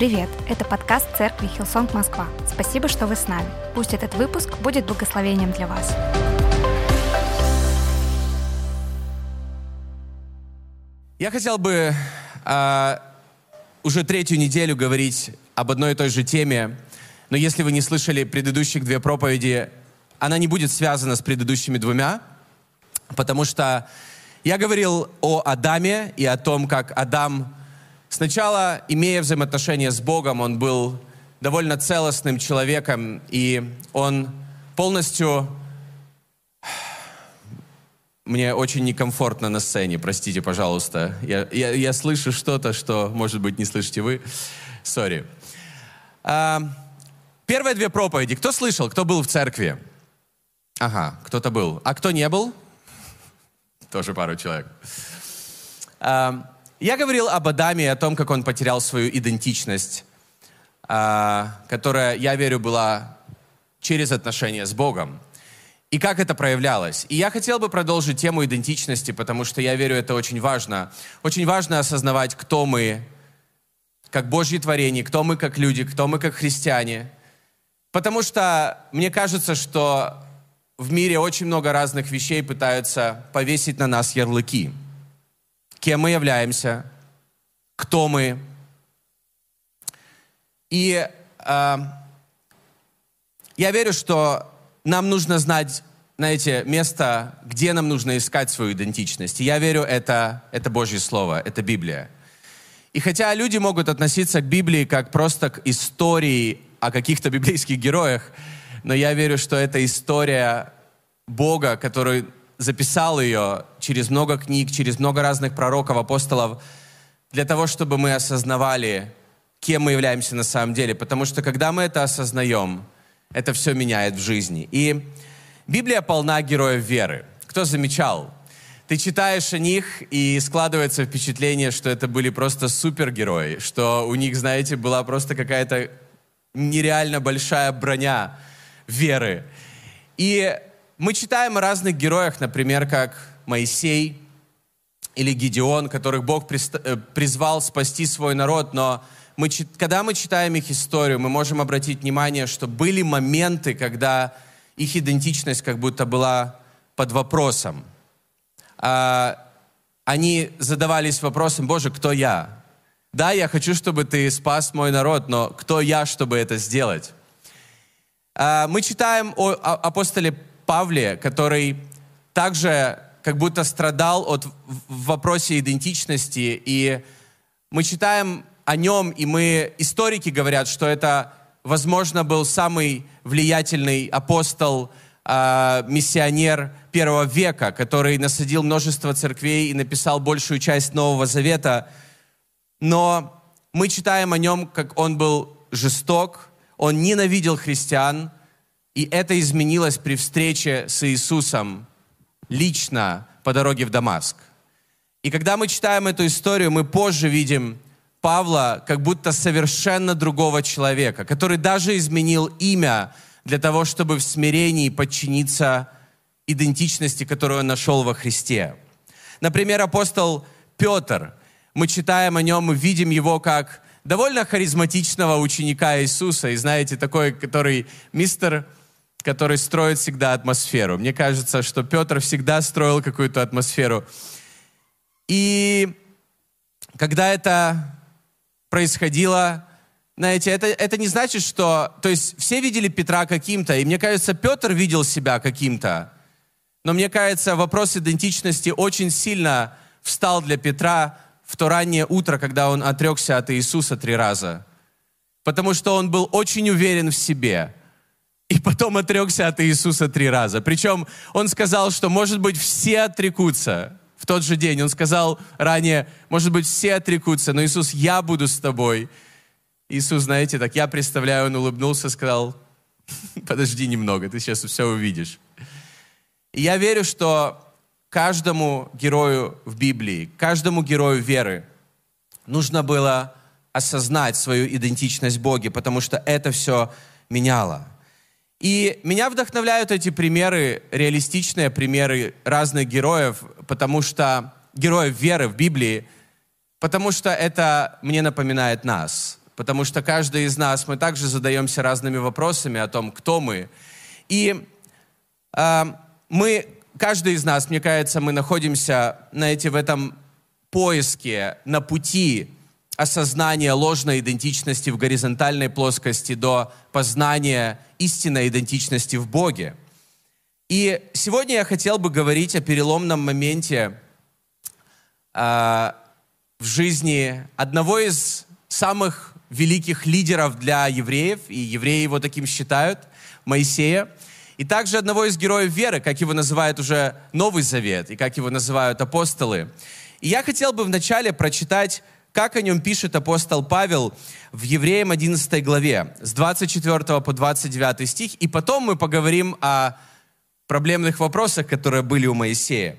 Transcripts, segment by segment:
Привет! Это подкаст церкви Hillsong Москва. Спасибо, что вы с нами. Пусть этот выпуск будет благословением для вас. Я хотел бы э, уже третью неделю говорить об одной и той же теме, но если вы не слышали предыдущих две проповеди, она не будет связана с предыдущими двумя, потому что я говорил о Адаме и о том, как Адам сначала, имея взаимоотношения с Богом, он был довольно целостным человеком, и он полностью... Мне очень некомфортно на сцене, простите, пожалуйста. Я, я, я слышу что-то, что, может быть, не слышите вы. Сори. А, первые две проповеди. Кто слышал, кто был в церкви? Ага, кто-то был. А кто не был? Тоже пару человек. А, я говорил об Адаме и о том, как он потерял свою идентичность, а, которая, я верю, была через отношения с Богом. И как это проявлялось. И я хотел бы продолжить тему идентичности, потому что я верю, это очень важно. Очень важно осознавать, кто мы, как Божьи творения, кто мы как люди, кто мы как христиане. Потому что мне кажется, что в мире очень много разных вещей пытаются повесить на нас ярлыки. Кем мы являемся, кто мы. И э, я верю, что нам нужно знать, знаете, место, где нам нужно искать свою идентичность. И я верю, это, это Божье Слово, это Библия. И хотя люди могут относиться к Библии как просто к истории о каких-то библейских героях, но я верю, что это история Бога, который записал ее через много книг, через много разных пророков, апостолов, для того, чтобы мы осознавали, кем мы являемся на самом деле. Потому что когда мы это осознаем, это все меняет в жизни. И Библия полна героев веры. Кто замечал? Ты читаешь о них, и складывается впечатление, что это были просто супергерои, что у них, знаете, была просто какая-то нереально большая броня веры. И мы читаем о разных героях, например, как Моисей или Гедеон, которых Бог э, призвал спасти свой народ, но мы, когда мы читаем их историю, мы можем обратить внимание, что были моменты, когда их идентичность как будто была под вопросом. А, они задавались вопросом, Боже, кто я? Да, я хочу, чтобы ты спас мой народ, но кто я, чтобы это сделать? А, мы читаем о апостоле Павле, который также как будто страдал от в вопросе идентичности, и мы читаем о нем, и мы, историки говорят, что это, возможно, был самый влиятельный апостол, э, миссионер первого века, который насадил множество церквей и написал большую часть Нового Завета – но мы читаем о нем, как он был жесток, он ненавидел христиан, и это изменилось при встрече с Иисусом лично по дороге в Дамаск. И когда мы читаем эту историю, мы позже видим Павла как будто совершенно другого человека, который даже изменил имя для того, чтобы в смирении подчиниться идентичности, которую он нашел во Христе. Например, апостол Петр – мы читаем о нем, мы видим его как довольно харизматичного ученика Иисуса. И знаете, такой, который мистер, который строит всегда атмосферу. Мне кажется, что Петр всегда строил какую-то атмосферу. И когда это происходило, знаете, это, это не значит, что... То есть все видели Петра каким-то, и мне кажется, Петр видел себя каким-то. Но мне кажется, вопрос идентичности очень сильно встал для Петра в то раннее утро, когда он отрекся от Иисуса три раза. Потому что он был очень уверен в себе. И потом отрекся от Иисуса три раза. Причем он сказал, что, может быть, все отрекутся в тот же день. Он сказал ранее, может быть, все отрекутся, но Иисус, я буду с тобой. Иисус, знаете, так я представляю, он улыбнулся, сказал, подожди немного, ты сейчас все увидишь. И я верю, что каждому герою в Библии, каждому герою веры нужно было осознать свою идентичность Боге, потому что это все меняло. И меня вдохновляют эти примеры, реалистичные примеры разных героев, потому что героев веры в Библии, потому что это мне напоминает нас. потому что каждый из нас, мы также задаемся разными вопросами о том, кто мы. И э, мы, каждый из нас, мне кажется, мы находимся, знаете, в этом поиске, на пути осознания ложной идентичности в горизонтальной плоскости до познания истинной идентичности в Боге. И сегодня я хотел бы говорить о переломном моменте э, в жизни одного из самых великих лидеров для евреев, и евреи его таким считают, Моисея, и также одного из героев веры, как его называют уже Новый Завет, и как его называют апостолы. И я хотел бы вначале прочитать, как о нем пишет апостол Павел в Евреям 11 главе, с 24 по 29 стих, и потом мы поговорим о проблемных вопросах, которые были у Моисея.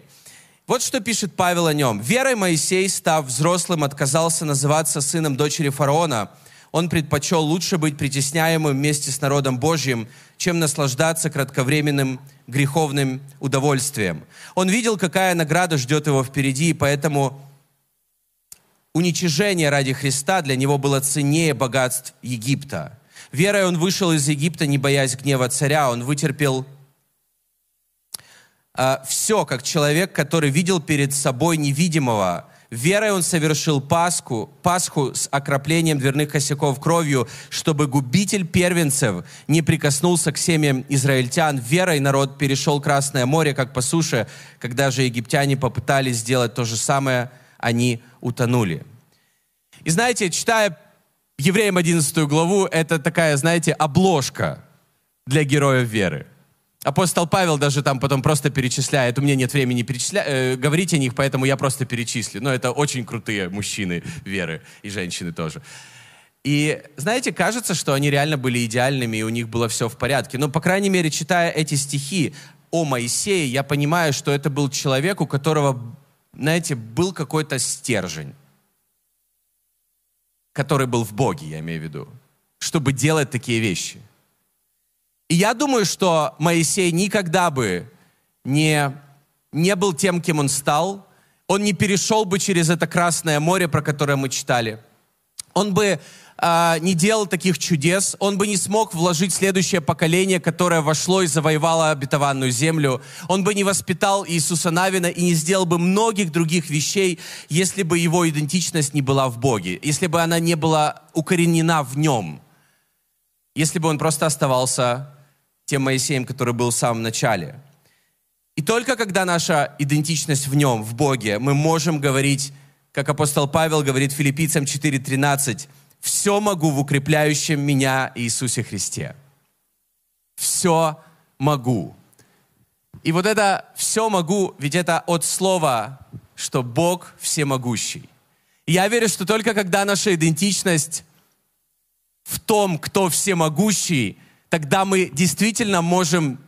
Вот что пишет Павел о нем. «Верой Моисей, став взрослым, отказался называться сыном дочери фараона. Он предпочел лучше быть притесняемым вместе с народом Божьим, чем наслаждаться кратковременным греховным удовольствием. Он видел, какая награда ждет его впереди, и поэтому уничижение ради Христа для него было ценнее богатств Египта. Верой он вышел из Египта, не боясь гнева царя. Он вытерпел а, все, как человек, который видел перед собой невидимого. Верой он совершил Пасху, Пасху с окроплением дверных косяков кровью, чтобы губитель первенцев не прикоснулся к семьям израильтян. Верой народ перешел Красное море, как по суше. Когда же египтяне попытались сделать то же самое, они утонули. И знаете, читая Евреям 11 главу, это такая, знаете, обложка для героев веры. Апостол Павел даже там потом просто перечисляет. У меня нет времени перечисля... э, говорить о них, поэтому я просто перечислю. Но это очень крутые мужчины веры и женщины тоже. И знаете, кажется, что они реально были идеальными, и у них было все в порядке. Но, по крайней мере, читая эти стихи о Моисее, я понимаю, что это был человек, у которого, знаете, был какой-то стержень, который был в Боге, я имею в виду, чтобы делать такие вещи – и я думаю, что Моисей никогда бы не, не был тем, кем он стал. Он не перешел бы через это Красное море, про которое мы читали. Он бы э, не делал таких чудес, он бы не смог вложить следующее поколение, которое вошло и завоевало обетованную землю. Он бы не воспитал Иисуса Навина и не сделал бы многих других вещей, если бы его идентичность не была в Боге, если бы она не была укоренена в нем, если бы он просто оставался тем Моисеем, который был в самом начале. И только когда наша идентичность в нем, в Боге, мы можем говорить, как апостол Павел говорит филиппийцам 4.13, «Все могу в укрепляющем меня Иисусе Христе». Все могу. И вот это «все могу», ведь это от слова, что Бог всемогущий. И я верю, что только когда наша идентичность в том, кто всемогущий, тогда мы действительно можем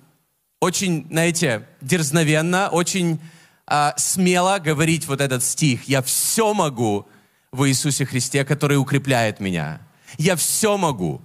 очень, знаете, дерзновенно, очень э, смело говорить вот этот стих. «Я все могу в Иисусе Христе, который укрепляет меня». Я все могу.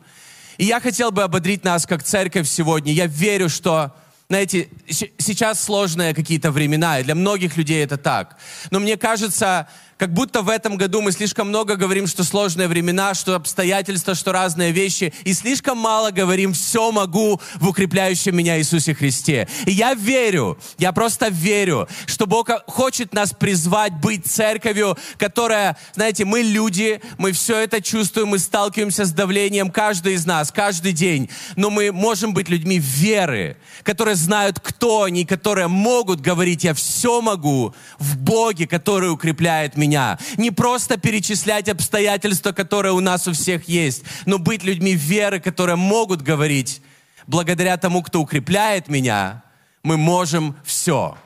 И я хотел бы ободрить нас как церковь сегодня. Я верю, что знаете, сейчас сложные какие-то времена, и для многих людей это так. Но мне кажется, как будто в этом году мы слишком много говорим, что сложные времена, что обстоятельства, что разные вещи, и слишком мало говорим «все могу в укрепляющем меня Иисусе Христе». И я верю, я просто верю, что Бог хочет нас призвать быть церковью, которая, знаете, мы люди, мы все это чувствуем, мы сталкиваемся с давлением, каждый из нас, каждый день, но мы можем быть людьми веры, которые знают, кто они, которые могут говорить «я все могу в Боге, который укрепляет меня» меня. Не просто перечислять обстоятельства, которые у нас у всех есть, но быть людьми веры, которые могут говорить, благодаря тому, кто укрепляет меня, мы можем все.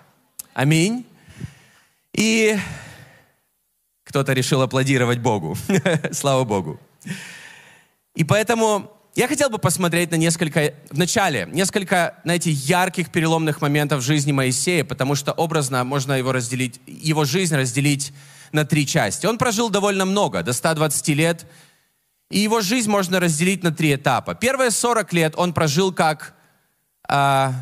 Аминь. И кто-то решил аплодировать Богу. Слава Богу. И поэтому я хотел бы посмотреть на несколько, в начале, несколько, знаете, ярких переломных моментов в жизни Моисея, потому что образно можно его разделить, его жизнь разделить на три части. Он прожил довольно много, до 120 лет, и его жизнь можно разделить на три этапа. Первые 40 лет он прожил как, а,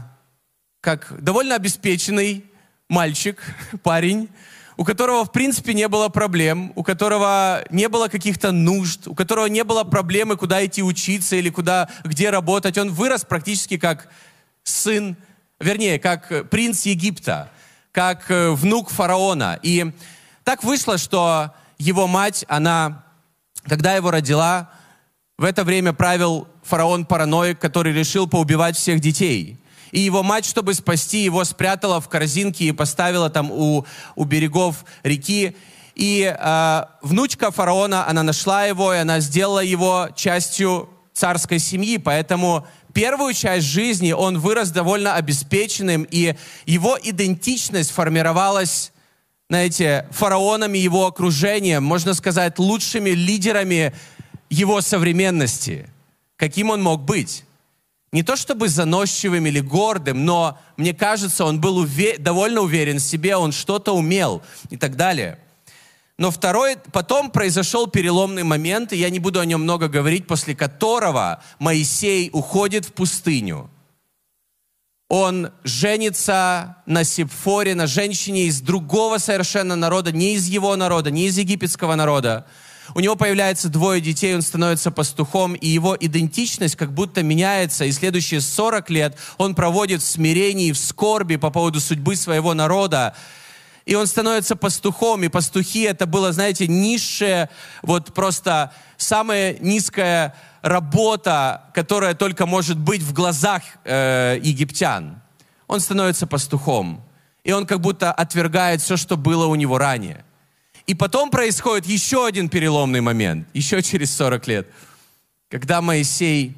как довольно обеспеченный мальчик, парень, у которого, в принципе, не было проблем, у которого не было каких-то нужд, у которого не было проблемы, куда идти учиться или куда, где работать. Он вырос практически как сын, вернее, как принц Египта, как э, внук фараона. И так вышло, что его мать, она, когда его родила, в это время правил фараон-параноик, который решил поубивать всех детей. И его мать, чтобы спасти его, спрятала в корзинке и поставила там у, у берегов реки. И э, внучка фараона, она нашла его, и она сделала его частью царской семьи. Поэтому первую часть жизни он вырос довольно обеспеченным, и его идентичность формировалась, знаете, фараонами его окружением, можно сказать, лучшими лидерами его современности. Каким он мог быть? не то чтобы заносчивым или гордым, но мне кажется, он был уве- довольно уверен в себе, он что-то умел и так далее. Но второй, потом произошел переломный момент, и я не буду о нем много говорить, после которого Моисей уходит в пустыню. Он женится на Сепфоре, на женщине из другого совершенно народа, не из его народа, не из египетского народа. У него появляется двое детей, он становится пастухом, и его идентичность как будто меняется, и следующие 40 лет он проводит в смирении, в скорби по поводу судьбы своего народа. И он становится пастухом, и пастухи это было, знаете, низшее, вот просто самая низкая работа, которая только может быть в глазах э, египтян. Он становится пастухом, и он как будто отвергает все, что было у него ранее. И потом происходит еще один переломный момент, еще через 40 лет, когда Моисей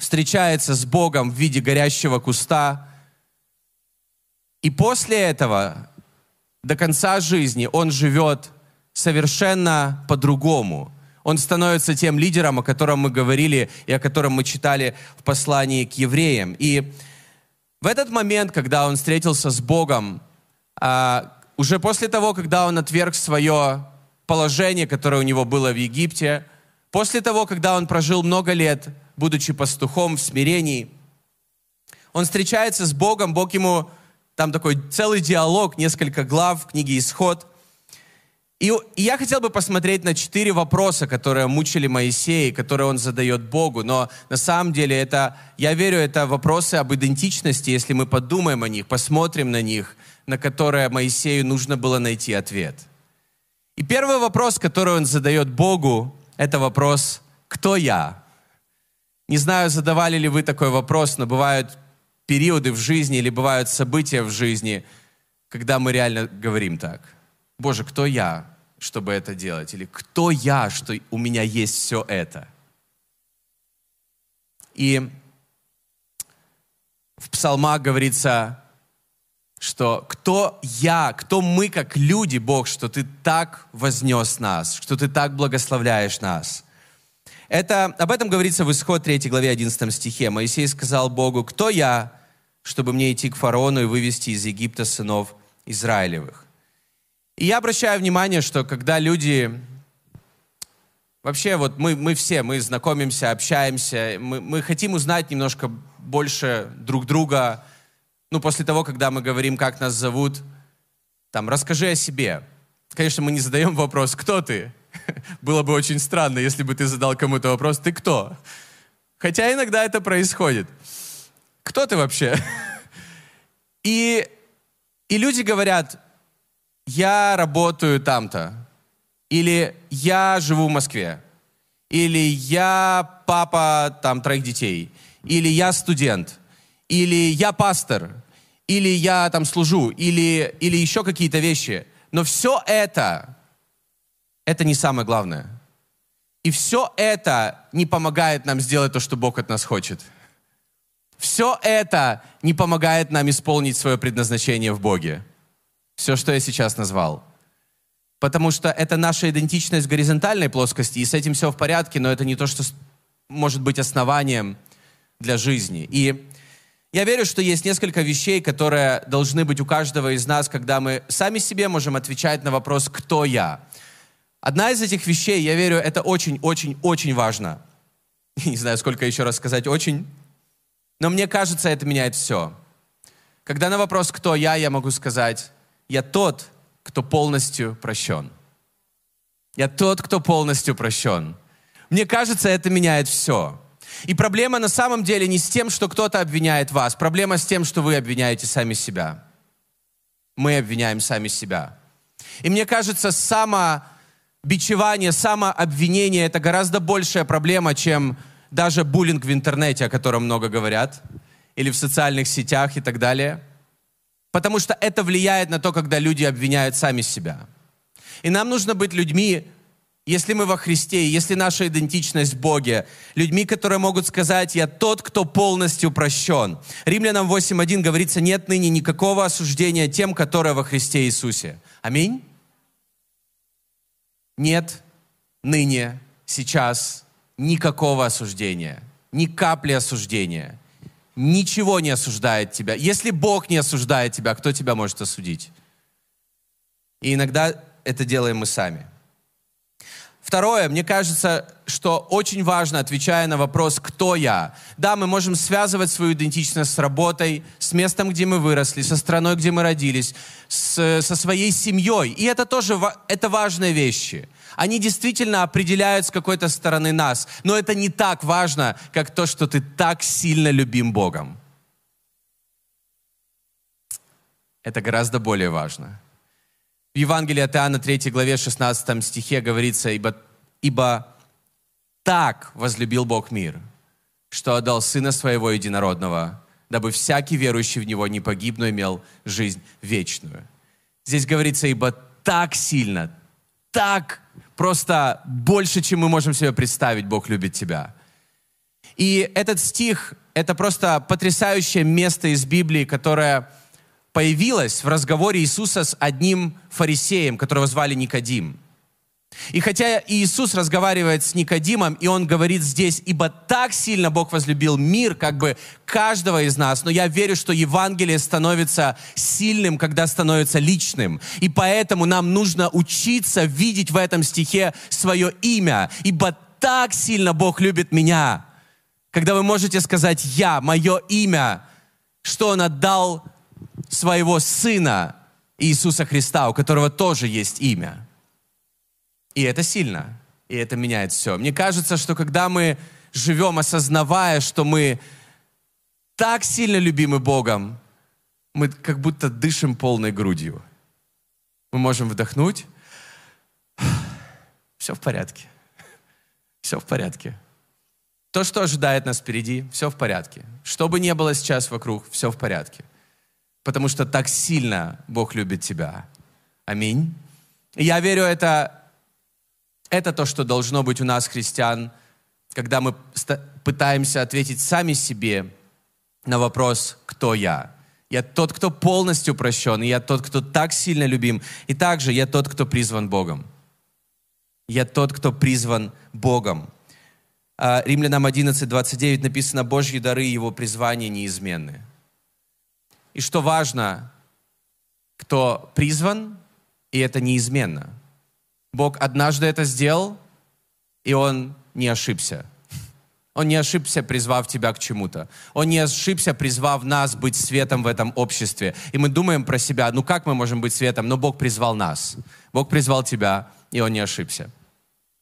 встречается с Богом в виде горящего куста. И после этого до конца жизни он живет совершенно по-другому. Он становится тем лидером, о котором мы говорили и о котором мы читали в послании к евреям. И в этот момент, когда он встретился с Богом, а, уже после того, когда он отверг свое положение, которое у него было в Египте, после того, когда он прожил много лет, будучи пастухом в смирении, он встречается с Богом, Бог ему, там такой целый диалог, несколько глав в книге «Исход». И, и я хотел бы посмотреть на четыре вопроса, которые мучили Моисея, которые он задает Богу. Но на самом деле это, я верю, это вопросы об идентичности, если мы подумаем о них, посмотрим на них – на которое Моисею нужно было найти ответ. И первый вопрос, который он задает Богу, это вопрос «Кто я?». Не знаю, задавали ли вы такой вопрос, но бывают периоды в жизни или бывают события в жизни, когда мы реально говорим так. Боже, кто я, чтобы это делать? Или кто я, что у меня есть все это? И в псалмах говорится, что кто я, кто мы как люди, Бог, что ты так вознес нас, что ты так благословляешь нас. Это, об этом говорится в Исход 3 главе 11 стихе. Моисей сказал Богу, кто я, чтобы мне идти к фараону и вывести из Египта сынов Израилевых. И я обращаю внимание, что когда люди... Вообще, вот мы, мы все, мы знакомимся, общаемся, мы, мы хотим узнать немножко больше друг друга, ну, после того, когда мы говорим, как нас зовут, там, расскажи о себе. Конечно, мы не задаем вопрос, кто ты? Было бы очень странно, если бы ты задал кому-то вопрос, ты кто? Хотя иногда это происходит. Кто ты вообще? И, и люди говорят, я работаю там-то, или я живу в Москве, или я папа там троих детей, или я студент, или я пастор, или я там служу, или, или еще какие-то вещи. Но все это, это не самое главное. И все это не помогает нам сделать то, что Бог от нас хочет. Все это не помогает нам исполнить свое предназначение в Боге. Все, что я сейчас назвал. Потому что это наша идентичность в горизонтальной плоскости, и с этим все в порядке, но это не то, что может быть основанием для жизни. И я верю, что есть несколько вещей, которые должны быть у каждого из нас, когда мы сами себе можем отвечать на вопрос «Кто я?». Одна из этих вещей, я верю, это очень-очень-очень важно. Не знаю, сколько еще раз сказать «очень», но мне кажется, это меняет все. Когда на вопрос «Кто я?», я могу сказать «Я тот, кто полностью прощен. Я тот, кто полностью прощен. Мне кажется, это меняет все. И проблема на самом деле не с тем, что кто-то обвиняет вас. Проблема с тем, что вы обвиняете сами себя. Мы обвиняем сами себя. И мне кажется, самобичевание, самообвинение – это гораздо большая проблема, чем даже буллинг в интернете, о котором много говорят, или в социальных сетях и так далее. Потому что это влияет на то, когда люди обвиняют сами себя. И нам нужно быть людьми, если мы во Христе, если наша идентичность в Боге, людьми, которые могут сказать, я тот, кто полностью прощен. Римлянам 8.1 говорится, нет ныне никакого осуждения тем, которые во Христе Иисусе. Аминь? Нет ныне, сейчас никакого осуждения, ни капли осуждения. Ничего не осуждает тебя. Если Бог не осуждает тебя, кто тебя может осудить? И иногда это делаем мы сами. Второе, мне кажется, что очень важно, отвечая на вопрос, кто я. Да, мы можем связывать свою идентичность с работой, с местом, где мы выросли, со страной, где мы родились, с, со своей семьей. И это тоже это важные вещи. Они действительно определяют с какой-то стороны нас. Но это не так важно, как то, что ты так сильно любим Богом. Это гораздо более важно. В Евангелии от Иоанна 3 главе 16 стихе говорится, «Ибо, ибо так возлюбил Бог мир, что отдал Сына Своего Единородного, дабы всякий верующий в Него не погиб, но имел жизнь вечную». Здесь говорится, «Ибо так сильно, так просто больше, чем мы можем себе представить, Бог любит тебя». И этот стих — это просто потрясающее место из Библии, которое появилась в разговоре Иисуса с одним фарисеем, которого звали Никодим. И хотя Иисус разговаривает с Никодимом, и он говорит здесь, ибо так сильно Бог возлюбил мир, как бы каждого из нас, но я верю, что Евангелие становится сильным, когда становится личным. И поэтому нам нужно учиться видеть в этом стихе свое имя, ибо так сильно Бог любит меня. Когда вы можете сказать «Я», мое имя, что Он отдал своего Сына Иисуса Христа, у которого тоже есть имя. И это сильно, и это меняет все. Мне кажется, что когда мы живем, осознавая, что мы так сильно любимы Богом, мы как будто дышим полной грудью. Мы можем вдохнуть. Все в порядке. Все в порядке. То, что ожидает нас впереди, все в порядке. Что бы ни было сейчас вокруг, все в порядке потому что так сильно Бог любит тебя. Аминь. Я верю, это, это то, что должно быть у нас, христиан, когда мы пытаемся ответить сами себе на вопрос «Кто я?». Я тот, кто полностью прощен, и я тот, кто так сильно любим, и также я тот, кто призван Богом. Я тот, кто призван Богом. А, Римлянам 11, 29 написано, «Божьи дары и Его призвания неизменны». И что важно, кто призван, и это неизменно. Бог однажды это сделал, и Он не ошибся. Он не ошибся, призвав тебя к чему-то. Он не ошибся, призвав нас быть светом в этом обществе. И мы думаем про себя, ну как мы можем быть светом? Но Бог призвал нас. Бог призвал тебя, и Он не ошибся.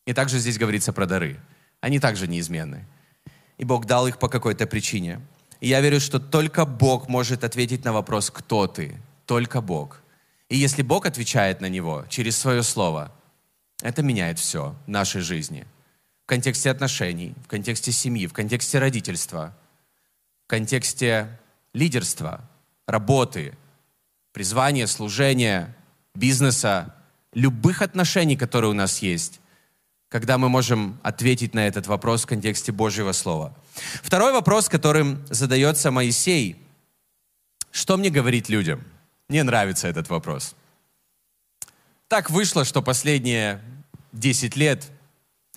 И также здесь говорится про дары. Они также неизменны. И Бог дал их по какой-то причине. Я верю, что только Бог может ответить на вопрос, кто ты. Только Бог. И если Бог отвечает на него через свое слово, это меняет все в нашей жизни. В контексте отношений, в контексте семьи, в контексте родительства, в контексте лидерства, работы, призвания, служения, бизнеса, любых отношений, которые у нас есть, когда мы можем ответить на этот вопрос в контексте Божьего Слова – Второй вопрос, которым задается Моисей. Что мне говорить людям? Мне нравится этот вопрос. Так вышло, что последние 10 лет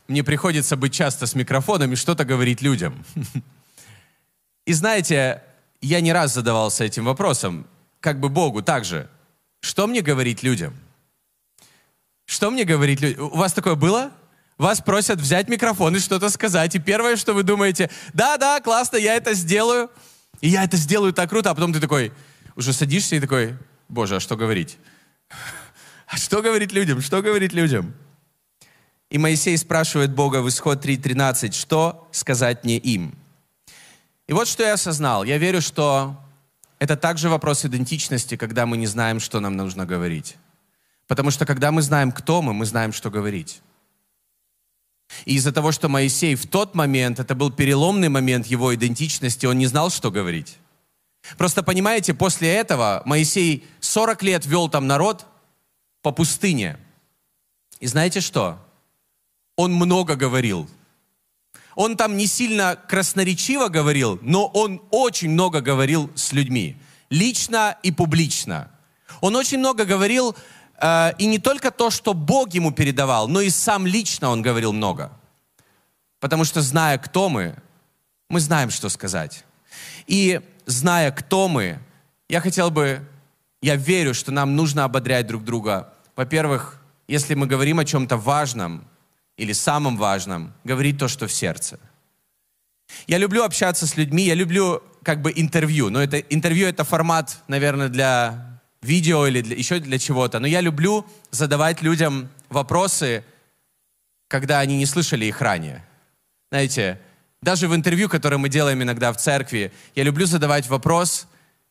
мне приходится быть часто с микрофоном и что-то говорить людям. И знаете, я не раз задавался этим вопросом, как бы Богу также. Что мне говорить людям? Что мне говорить людям? У вас такое было? Вас просят взять микрофон и что-то сказать. И первое, что вы думаете, да-да, классно, я это сделаю. И я это сделаю так круто. А потом ты такой, уже садишься и такой, боже, а что говорить? А что говорить людям? Что говорить людям? И Моисей спрашивает Бога в исход 3.13, что сказать мне им? И вот что я осознал. Я верю, что это также вопрос идентичности, когда мы не знаем, что нам нужно говорить. Потому что когда мы знаем, кто мы, мы знаем, что говорить. И из-за того, что Моисей в тот момент, это был переломный момент его идентичности, он не знал, что говорить. Просто понимаете, после этого Моисей 40 лет вел там народ по пустыне. И знаете что? Он много говорил. Он там не сильно красноречиво говорил, но он очень много говорил с людьми. Лично и публично. Он очень много говорил и не только то, что Бог ему передавал, но и сам лично он говорил много. Потому что зная, кто мы, мы знаем, что сказать. И зная, кто мы, я хотел бы, я верю, что нам нужно ободрять друг друга. Во-первых, если мы говорим о чем-то важном или самом важном, говорить то, что в сердце. Я люблю общаться с людьми, я люблю как бы интервью, но это интервью это формат, наверное, для видео или для, еще для чего-то. Но я люблю задавать людям вопросы, когда они не слышали их ранее. Знаете, даже в интервью, которое мы делаем иногда в церкви, я люблю задавать вопрос,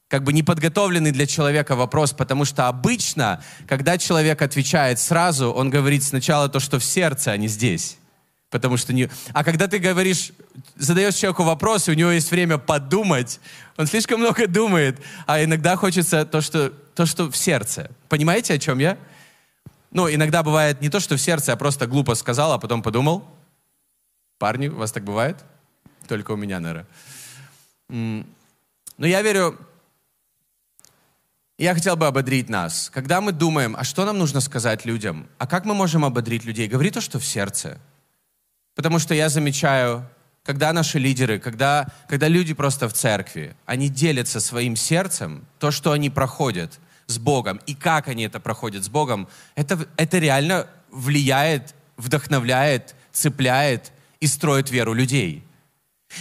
как бы неподготовленный для человека вопрос, потому что обычно, когда человек отвечает сразу, он говорит сначала то, что в сердце, а не здесь. Потому что не... А когда ты говоришь, задаешь человеку вопрос, и у него есть время подумать, он слишком много думает, а иногда хочется то, что то, что в сердце. Понимаете, о чем я? Ну, иногда бывает не то, что в сердце, а просто глупо сказал, а потом подумал. Парни, у вас так бывает? Только у меня, наверное. Но я верю, я хотел бы ободрить нас. Когда мы думаем, а что нам нужно сказать людям? А как мы можем ободрить людей? Говори то, что в сердце. Потому что я замечаю, когда наши лидеры, когда, когда люди просто в церкви, они делятся своим сердцем, то, что они проходят – с Богом и как они это проходят с Богом, это, это реально влияет, вдохновляет, цепляет и строит веру людей.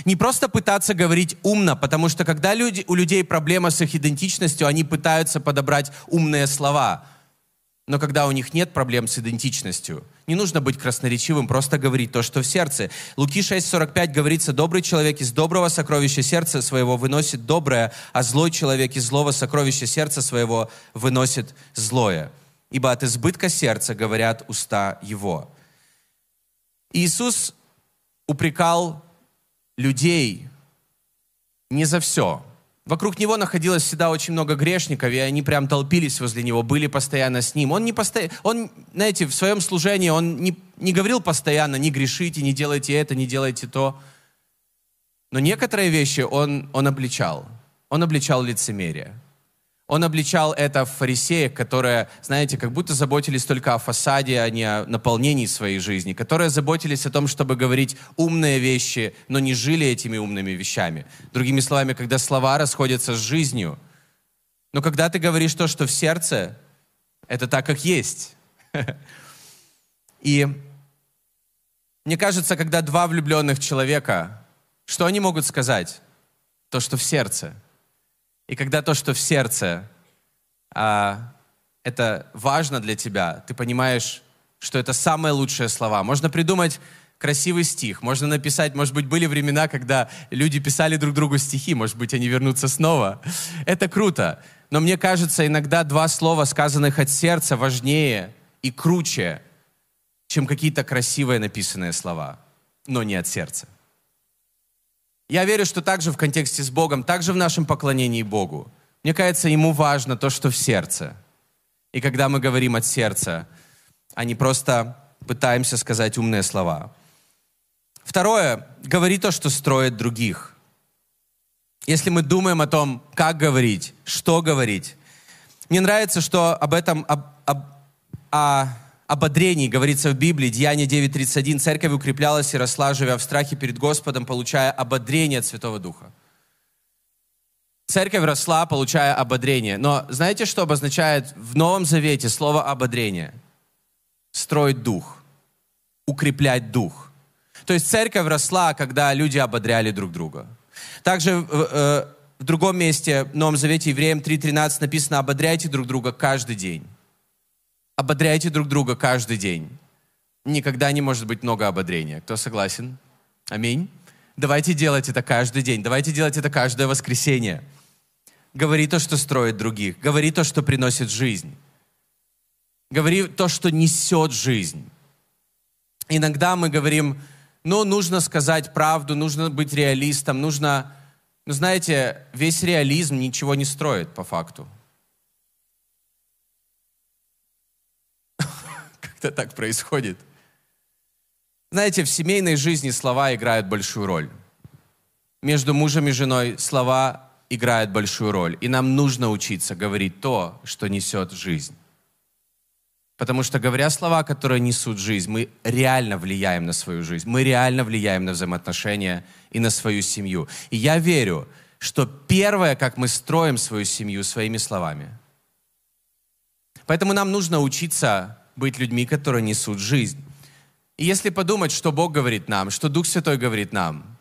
Не просто пытаться говорить умно, потому что когда люди, у людей проблема с их идентичностью, они пытаются подобрать умные слова – но когда у них нет проблем с идентичностью, не нужно быть красноречивым, просто говорить то, что в сердце. Луки 6.45 говорится, добрый человек из доброго сокровища сердца своего выносит доброе, а злой человек из злого сокровища сердца своего выносит злое. Ибо от избытка сердца говорят уста его. Иисус упрекал людей не за все, Вокруг него находилось всегда очень много грешников, и они прям толпились возле него, были постоянно с ним. Он, не постоянно, он знаете, в своем служении он не, не говорил постоянно, не грешите, не делайте это, не делайте то. Но некоторые вещи он, он обличал. Он обличал лицемерие. Он обличал это в фарисеях, которые, знаете, как будто заботились только о фасаде, а не о наполнении своей жизни, которые заботились о том, чтобы говорить умные вещи, но не жили этими умными вещами. Другими словами, когда слова расходятся с жизнью. Но когда ты говоришь то, что в сердце, это так, как есть. И мне кажется, когда два влюбленных человека, что они могут сказать? То, что в сердце – и когда то, что в сердце, а, это важно для тебя, ты понимаешь, что это самые лучшие слова. Можно придумать красивый стих, можно написать, может быть, были времена, когда люди писали друг другу стихи, может быть, они вернутся снова. Это круто. Но мне кажется, иногда два слова, сказанных от сердца, важнее и круче, чем какие-то красивые написанные слова, но не от сердца. Я верю, что также в контексте с Богом, также в нашем поклонении Богу. Мне кажется, Ему важно то, что в сердце. И когда мы говорим от сердца, а не просто пытаемся сказать умные слова. Второе, говори то, что строит других. Если мы думаем о том, как говорить, что говорить, мне нравится, что об этом, об, об, о ободрении говорится в Библии, Деяние 9.31, церковь укреплялась и росла, живя в страхе перед Господом, получая ободрение от Святого Духа. Церковь росла, получая ободрение. Но знаете, что обозначает в Новом Завете слово ободрение? Строить дух, укреплять дух. То есть церковь росла, когда люди ободряли друг друга. Также в, э, в другом месте, в Новом Завете, Евреям 3.13 написано, ободряйте друг друга каждый день ободряйте друг друга каждый день. Никогда не может быть много ободрения. Кто согласен? Аминь. Давайте делать это каждый день. Давайте делать это каждое воскресенье. Говори то, что строит других. Говори то, что приносит жизнь. Говори то, что несет жизнь. Иногда мы говорим, ну, нужно сказать правду, нужно быть реалистом, нужно... Ну, знаете, весь реализм ничего не строит по факту. Как-то так происходит. Знаете, в семейной жизни слова играют большую роль. Между мужем и женой слова играют большую роль. И нам нужно учиться говорить то, что несет жизнь. Потому что, говоря слова, которые несут жизнь, мы реально влияем на свою жизнь, мы реально влияем на взаимоотношения и на свою семью. И я верю, что первое, как мы строим свою семью, своими словами. Поэтому нам нужно учиться быть людьми, которые несут жизнь. И если подумать, что Бог говорит нам, что Дух Святой говорит нам,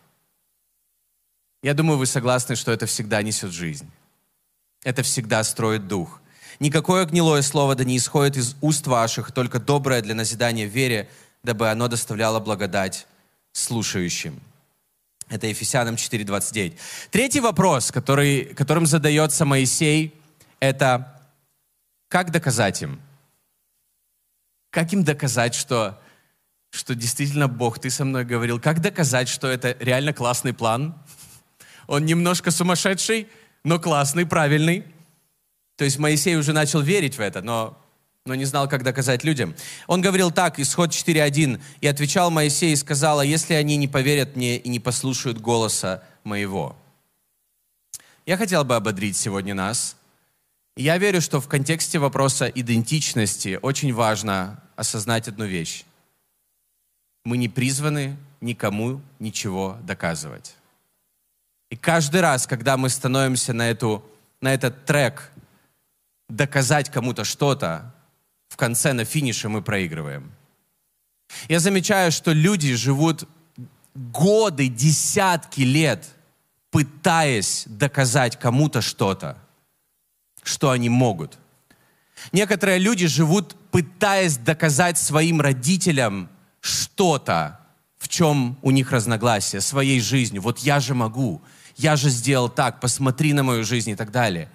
я думаю, вы согласны, что это всегда несет жизнь. Это всегда строит дух. Никакое гнилое слово да не исходит из уст ваших, только доброе для назидания в вере, дабы оно доставляло благодать слушающим. Это Ефесянам 4.29. Третий вопрос, который, которым задается Моисей, это как доказать им? Как им доказать, что, что действительно Бог, ты со мной говорил? Как доказать, что это реально классный план? Он немножко сумасшедший, но классный, правильный. То есть Моисей уже начал верить в это, но, но не знал, как доказать людям. Он говорил так, исход 4.1, «И отвечал Моисей и сказал, а если они не поверят мне и не послушают голоса моего?» Я хотел бы ободрить сегодня нас. Я верю, что в контексте вопроса идентичности очень важно осознать одну вещь. Мы не призваны никому ничего доказывать. И каждый раз, когда мы становимся на, эту, на этот трек доказать кому-то что-то, в конце на финише мы проигрываем. Я замечаю, что люди живут годы, десятки лет, пытаясь доказать кому-то что-то, что они могут. Некоторые люди живут, пытаясь доказать своим родителям что-то, в чем у них разногласия, своей жизнью. Вот я же могу, я же сделал так, посмотри на мою жизнь и так далее.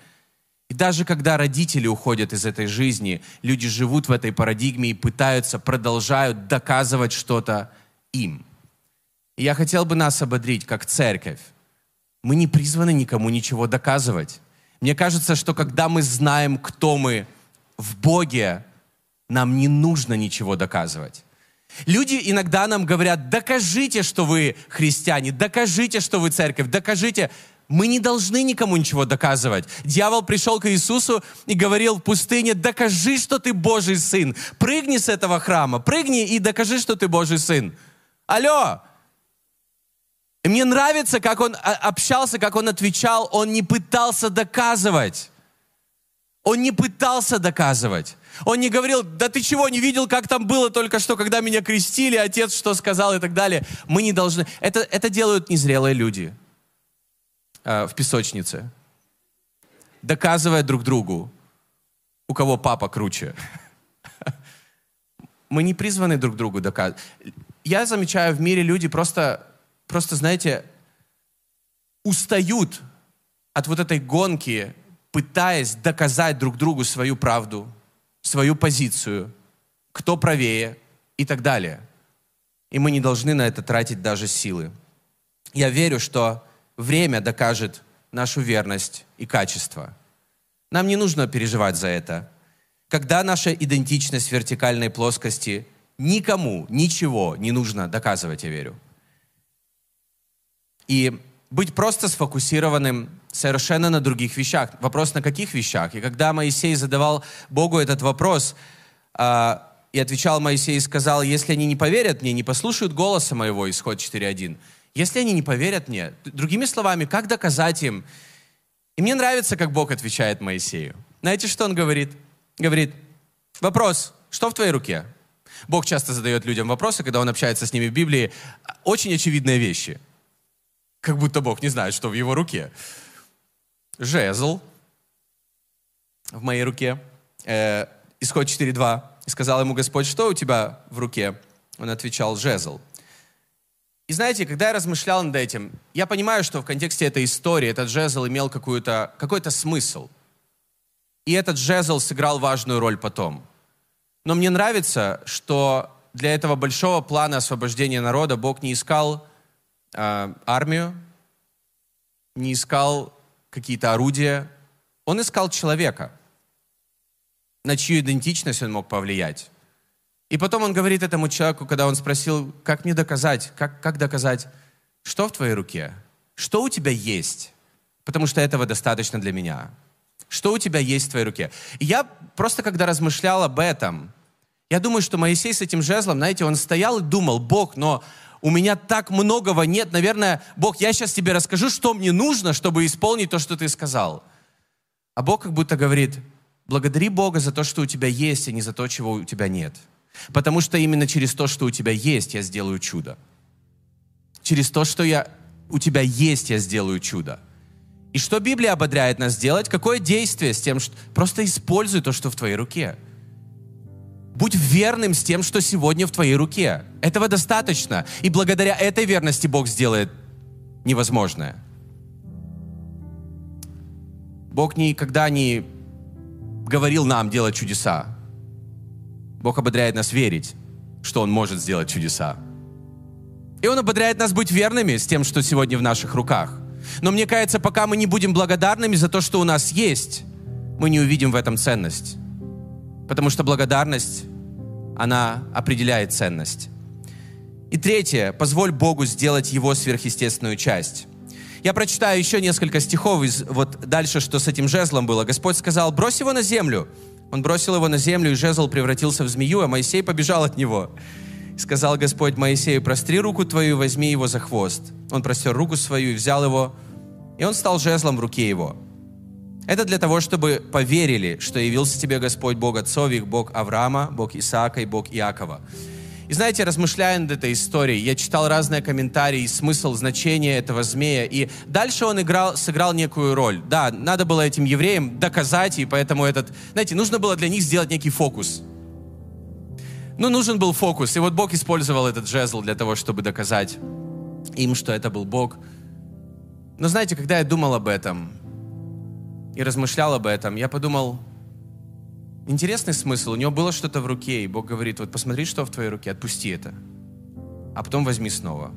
И даже когда родители уходят из этой жизни, люди живут в этой парадигме и пытаются, продолжают доказывать что-то им. И я хотел бы нас ободрить, как церковь. Мы не призваны никому ничего доказывать. Мне кажется, что когда мы знаем, кто мы в Боге, нам не нужно ничего доказывать. Люди иногда нам говорят, докажите, что вы христиане, докажите, что вы церковь, докажите. Мы не должны никому ничего доказывать. Дьявол пришел к Иисусу и говорил в пустыне, докажи, что ты Божий сын. Прыгни с этого храма, прыгни и докажи, что ты Божий сын. Алло! И мне нравится, как он общался, как он отвечал. Он не пытался доказывать. Он не пытался доказывать. Он не говорил, да ты чего, не видел, как там было только что, когда меня крестили, отец что сказал и так далее. Мы не должны. Это, это делают незрелые люди э, в песочнице, доказывая друг другу, у кого папа круче. Мы не призваны друг другу доказывать. Я замечаю, в мире люди просто, просто, знаете, устают от вот этой гонки, пытаясь доказать друг другу свою правду, свою позицию, кто правее и так далее. И мы не должны на это тратить даже силы. Я верю, что время докажет нашу верность и качество. Нам не нужно переживать за это. Когда наша идентичность в вертикальной плоскости, никому ничего не нужно доказывать, я верю. И быть просто сфокусированным совершенно на других вещах. Вопрос, на каких вещах? И когда Моисей задавал Богу этот вопрос, э, и отвечал Моисей и сказал, если они не поверят мне, не послушают голоса моего, исход 4.1, если они не поверят мне, другими словами, как доказать им? И мне нравится, как Бог отвечает Моисею. Знаете, что он говорит? Говорит, вопрос, что в твоей руке? Бог часто задает людям вопросы, когда он общается с ними в Библии, очень очевидные вещи. Как будто Бог не знает, что в его руке. Жезл в моей руке. Э, исход 4.2. И сказал ему Господь, что у тебя в руке? Он отвечал, жезл. И знаете, когда я размышлял над этим, я понимаю, что в контексте этой истории этот жезл имел какой-то какой смысл. И этот жезл сыграл важную роль потом. Но мне нравится, что для этого большого плана освобождения народа Бог не искал э, армию, не искал какие-то орудия. Он искал человека, на чью идентичность он мог повлиять. И потом он говорит этому человеку, когда он спросил, как мне доказать, как, как доказать, что в твоей руке, что у тебя есть, потому что этого достаточно для меня. Что у тебя есть в твоей руке? И я просто, когда размышлял об этом, я думаю, что Моисей с этим жезлом, знаете, он стоял и думал, Бог, но у меня так многого нет, наверное, Бог, я сейчас тебе расскажу, что мне нужно, чтобы исполнить то, что ты сказал. А Бог как будто говорит, благодари Бога за то, что у тебя есть, а не за то, чего у тебя нет. Потому что именно через то, что у тебя есть, я сделаю чудо. Через то, что я, у тебя есть, я сделаю чудо. И что Библия ободряет нас делать? Какое действие с тем, что просто используй то, что в твоей руке. Будь верным с тем, что сегодня в твоей руке. Этого достаточно. И благодаря этой верности Бог сделает невозможное. Бог никогда не говорил нам делать чудеса. Бог ободряет нас верить, что Он может сделать чудеса. И Он ободряет нас быть верными с тем, что сегодня в наших руках. Но мне кажется, пока мы не будем благодарными за то, что у нас есть, мы не увидим в этом ценность. Потому что благодарность, она определяет ценность. И третье, позволь Богу сделать Его сверхъестественную часть. Я прочитаю еще несколько стихов из вот дальше, что с этим жезлом было. Господь сказал, брось его на землю. Он бросил его на землю, и жезл превратился в змею, а Моисей побежал от него. Сказал Господь Моисею, простри руку твою, возьми его за хвост. Он простер руку свою и взял его, и он стал жезлом в руке его. Это для того, чтобы поверили, что явился тебе Господь Бог отцов их, Бог Авраама, Бог Исаака и Бог Иакова. И знаете, размышляя над этой историей, я читал разные комментарии, смысл, значение этого змея, и дальше он играл, сыграл некую роль. Да, надо было этим евреям доказать, и поэтому этот, знаете, нужно было для них сделать некий фокус. Ну, нужен был фокус, и вот Бог использовал этот жезл для того, чтобы доказать им, что это был Бог. Но знаете, когда я думал об этом, и размышлял об этом, я подумал, интересный смысл. У него было что-то в руке, и Бог говорит, вот посмотри, что в твоей руке, отпусти это. А потом возьми снова.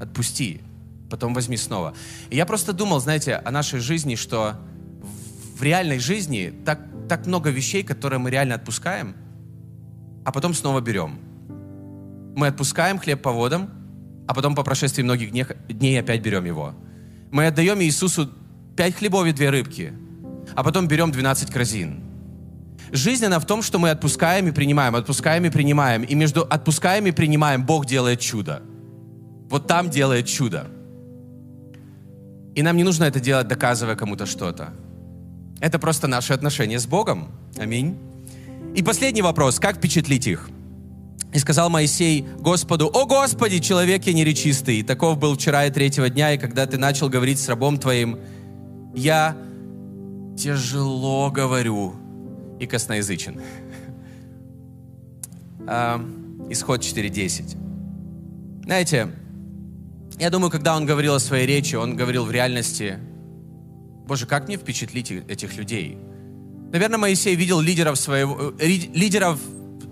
Отпусти, потом возьми снова. И я просто думал, знаете, о нашей жизни, что в реальной жизни так, так много вещей, которые мы реально отпускаем, а потом снова берем. Мы отпускаем хлеб по водам, а потом по прошествии многих дней опять берем его. Мы отдаем Иисусу пять хлебов и две рыбки – а потом берем 12 корзин. Жизнь, она в том, что мы отпускаем и принимаем, отпускаем и принимаем. И между отпускаем и принимаем Бог делает чудо. Вот там делает чудо. И нам не нужно это делать, доказывая кому-то что-то. Это просто наши отношения с Богом. Аминь. И последний вопрос. Как впечатлить их? И сказал Моисей Господу, «О Господи, человек я неречистый, таков был вчера и третьего дня, и когда ты начал говорить с рабом твоим, я тяжело говорю и косноязычен. А, исход 4.10. Знаете, я думаю, когда он говорил о своей речи, он говорил в реальности, Боже, как мне впечатлить этих людей? Наверное, Моисей видел лидеров, своего, э, лидеров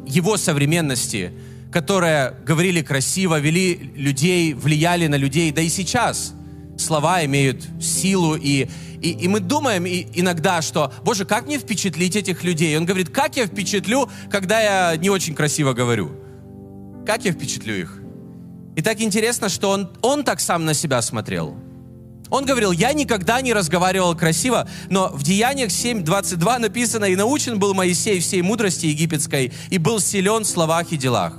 его современности, которые говорили красиво, вели людей, влияли на людей. Да и сейчас слова имеют силу и, и, и мы думаем и, иногда, что, Боже, как мне впечатлить этих людей? Он говорит, как я впечатлю, когда я не очень красиво говорю? Как я впечатлю их? И так интересно, что он, он так сам на себя смотрел. Он говорил, я никогда не разговаривал красиво, но в Деяниях 7.22 написано, «И научен был Моисей всей мудрости египетской, и был силен в словах и делах».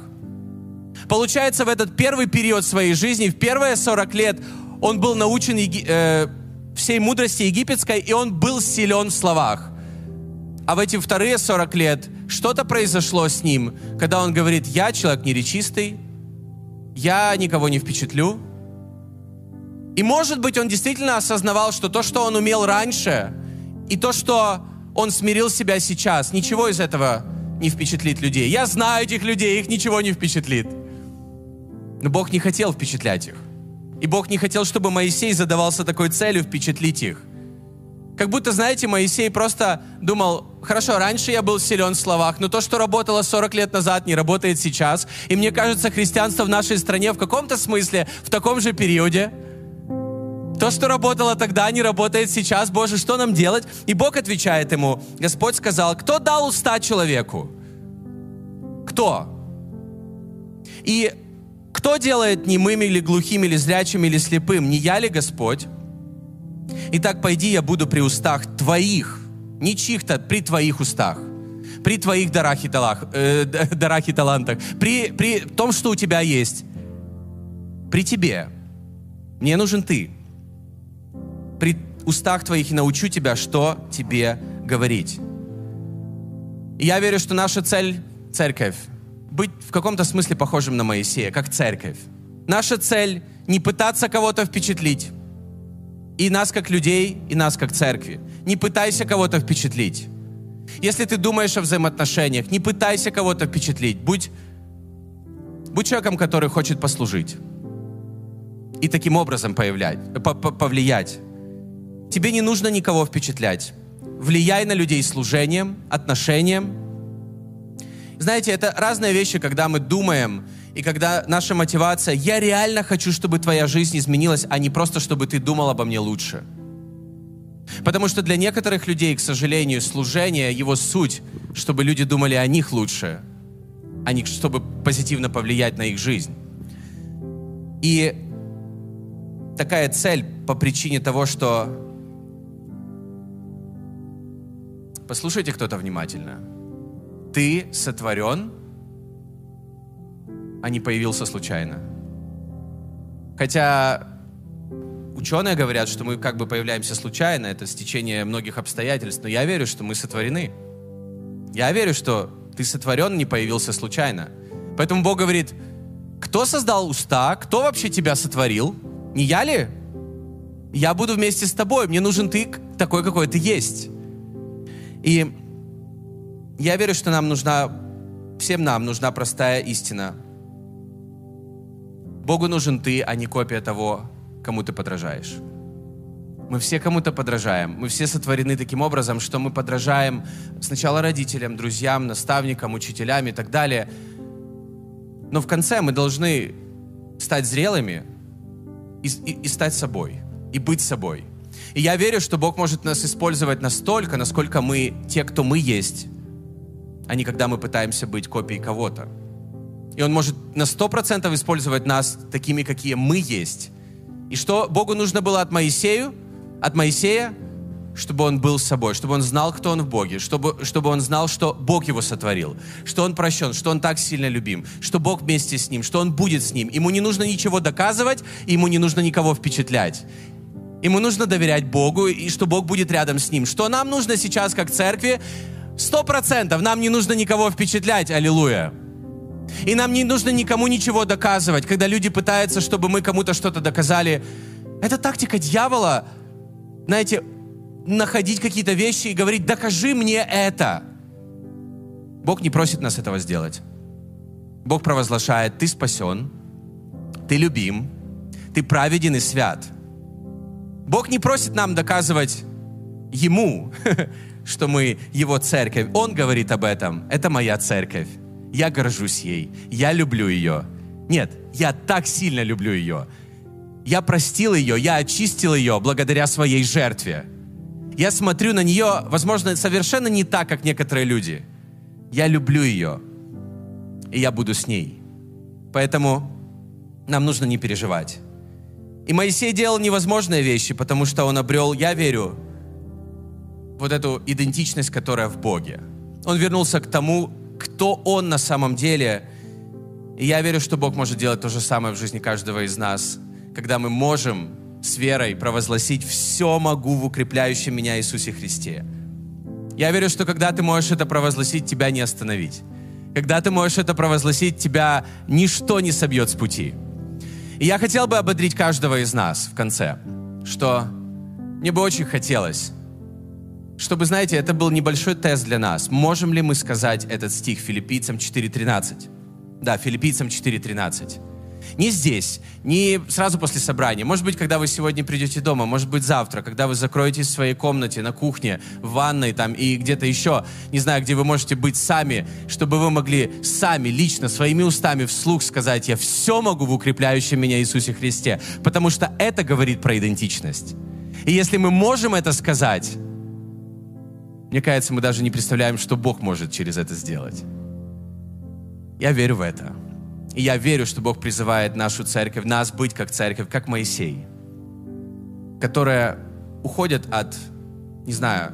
Получается, в этот первый период своей жизни, в первые 40 лет, он был научен э, всей мудрости египетской, и он был силен в словах. А в эти вторые 40 лет что-то произошло с ним, когда он говорит, я человек неречистый, я никого не впечатлю. И может быть он действительно осознавал, что то, что он умел раньше, и то, что он смирил себя сейчас, ничего из этого не впечатлит людей. Я знаю этих людей, их ничего не впечатлит. Но Бог не хотел впечатлять их. И Бог не хотел, чтобы Моисей задавался такой целью впечатлить их. Как будто, знаете, Моисей просто думал, хорошо, раньше я был силен в словах, но то, что работало 40 лет назад, не работает сейчас. И мне кажется, христианство в нашей стране в каком-то смысле в таком же периоде. То, что работало тогда, не работает сейчас. Боже, что нам делать? И Бог отвечает ему. Господь сказал, кто дал уста человеку? Кто? И кто делает немым или глухим, или зрячим, или слепым? Не я ли Господь? Итак, пойди, я буду при устах твоих, не чьих-то, при твоих устах, при твоих дарах и, талах, э, дарах и талантах, при, при том, что у тебя есть, при тебе. Мне нужен ты. При устах твоих и научу тебя, что тебе говорить. И я верю, что наша цель — церковь. Быть в каком-то смысле похожим на Моисея, как церковь. Наша цель — не пытаться кого-то впечатлить, и нас как людей, и нас как церкви. Не пытайся кого-то впечатлить. Если ты думаешь о взаимоотношениях, не пытайся кого-то впечатлить. Будь, будь человеком, который хочет послужить. И таким образом появлять, повлиять. Тебе не нужно никого впечатлять. Влияй на людей служением, отношением. Знаете, это разные вещи, когда мы думаем, и когда наша мотивация, я реально хочу, чтобы твоя жизнь изменилась, а не просто, чтобы ты думал обо мне лучше. Потому что для некоторых людей, к сожалению, служение, его суть, чтобы люди думали о них лучше, а не чтобы позитивно повлиять на их жизнь. И такая цель по причине того, что... Послушайте кто-то внимательно. Ты сотворен а не появился случайно. Хотя ученые говорят, что мы как бы появляемся случайно, это стечение многих обстоятельств, но я верю, что мы сотворены. Я верю, что ты сотворен, не появился случайно. Поэтому Бог говорит, кто создал уста, кто вообще тебя сотворил? Не я ли? Я буду вместе с тобой, мне нужен ты такой, какой ты есть. И я верю, что нам нужна, всем нам нужна простая истина. Богу нужен ты, а не копия того, кому ты подражаешь. Мы все кому-то подражаем. Мы все сотворены таким образом, что мы подражаем сначала родителям, друзьям, наставникам, учителям и так далее. Но в конце мы должны стать зрелыми и, и, и стать собой, и быть собой. И я верю, что Бог может нас использовать настолько, насколько мы те, кто мы есть, а не когда мы пытаемся быть копией кого-то. И Он может на сто процентов использовать нас такими, какие мы есть. И что Богу нужно было от Моисею, от Моисея, чтобы он был собой, чтобы он знал, кто он в Боге, чтобы, чтобы он знал, что Бог его сотворил, что он прощен, что он так сильно любим, что Бог вместе с ним, что он будет с ним. Ему не нужно ничего доказывать, ему не нужно никого впечатлять. Ему нужно доверять Богу, и что Бог будет рядом с ним. Что нам нужно сейчас, как церкви? Сто процентов нам не нужно никого впечатлять, аллилуйя. И нам не нужно никому ничего доказывать. Когда люди пытаются, чтобы мы кому-то что-то доказали, это тактика дьявола, знаете, находить какие-то вещи и говорить, докажи мне это. Бог не просит нас этого сделать. Бог провозглашает, ты спасен, ты любим, ты праведен и свят. Бог не просит нам доказывать Ему, что мы Его церковь. Он говорит об этом. Это моя церковь я горжусь ей, я люблю ее. Нет, я так сильно люблю ее. Я простил ее, я очистил ее благодаря своей жертве. Я смотрю на нее, возможно, совершенно не так, как некоторые люди. Я люблю ее, и я буду с ней. Поэтому нам нужно не переживать. И Моисей делал невозможные вещи, потому что он обрел, я верю, вот эту идентичность, которая в Боге. Он вернулся к тому, кто Он на самом деле. И я верю, что Бог может делать то же самое в жизни каждого из нас, когда мы можем с верой провозгласить «все могу в укрепляющем меня Иисусе Христе». Я верю, что когда ты можешь это провозгласить, тебя не остановить. Когда ты можешь это провозгласить, тебя ничто не собьет с пути. И я хотел бы ободрить каждого из нас в конце, что мне бы очень хотелось, чтобы, знаете, это был небольшой тест для нас. Можем ли мы сказать этот стих филиппийцам 4.13? Да, филиппийцам 4.13. Не здесь, не сразу после собрания. Может быть, когда вы сегодня придете дома, может быть, завтра, когда вы закроетесь в своей комнате, на кухне, в ванной там и где-то еще, не знаю, где вы можете быть сами, чтобы вы могли сами, лично, своими устами вслух сказать, я все могу в укрепляющем меня Иисусе Христе. Потому что это говорит про идентичность. И если мы можем это сказать, мне кажется, мы даже не представляем, что Бог может через это сделать. Я верю в это. И я верю, что Бог призывает нашу церковь, нас быть как церковь, как Моисей, которая уходит от, не знаю,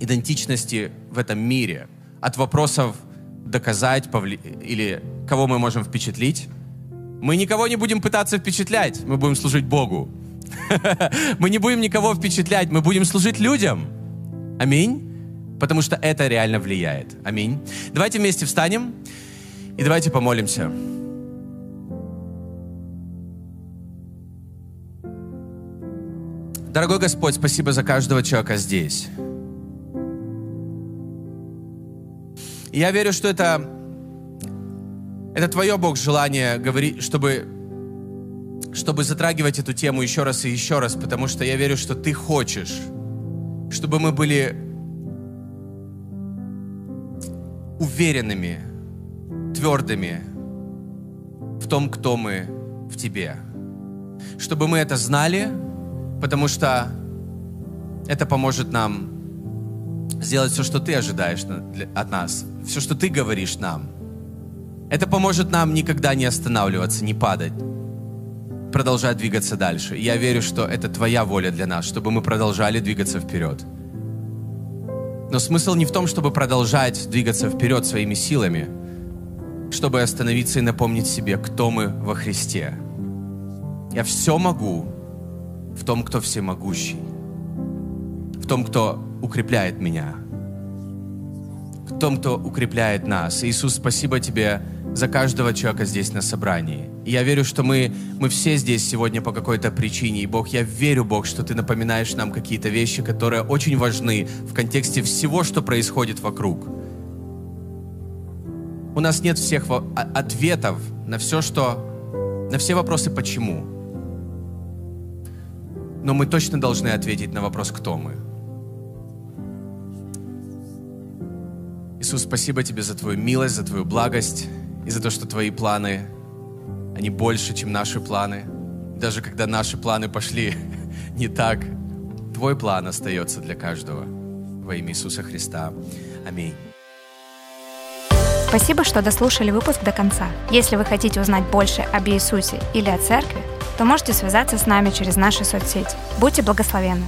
идентичности в этом мире, от вопросов доказать повли... или кого мы можем впечатлить. Мы никого не будем пытаться впечатлять, мы будем служить Богу. Мы не будем никого впечатлять, мы будем служить людям. Аминь. Потому что это реально влияет. Аминь. Давайте вместе встанем. И давайте помолимся. Дорогой Господь, спасибо за каждого человека здесь. Я верю, что это, это Твое, Бог, желание говорить, чтобы, чтобы затрагивать эту тему еще раз и еще раз, потому что я верю, что Ты хочешь, чтобы мы были уверенными, твердыми в том, кто мы в Тебе. Чтобы мы это знали, потому что это поможет нам сделать все, что Ты ожидаешь от нас, все, что Ты говоришь нам. Это поможет нам никогда не останавливаться, не падать, продолжать двигаться дальше. я верю, что это Твоя воля для нас, чтобы мы продолжали двигаться вперед. Но смысл не в том, чтобы продолжать двигаться вперед своими силами – чтобы остановиться и напомнить себе, кто мы во Христе. Я все могу в том, кто всемогущий, в том, кто укрепляет меня, в том, кто укрепляет нас. Иисус, спасибо Тебе за каждого человека здесь на собрании. И я верю, что мы, мы все здесь сегодня по какой-то причине. И Бог, я верю, Бог, что Ты напоминаешь нам какие-то вещи, которые очень важны в контексте всего, что происходит вокруг. У нас нет всех ответов на все, что... На все вопросы «почему?». Но мы точно должны ответить на вопрос «кто мы?». Иисус, спасибо Тебе за Твою милость, за Твою благость и за то, что Твои планы, они больше, чем наши планы. Даже когда наши планы пошли не так, Твой план остается для каждого. Во имя Иисуса Христа. Аминь. Спасибо, что дослушали выпуск до конца. Если вы хотите узнать больше об Иисусе или о церкви, то можете связаться с нами через наши соцсети. Будьте благословенны!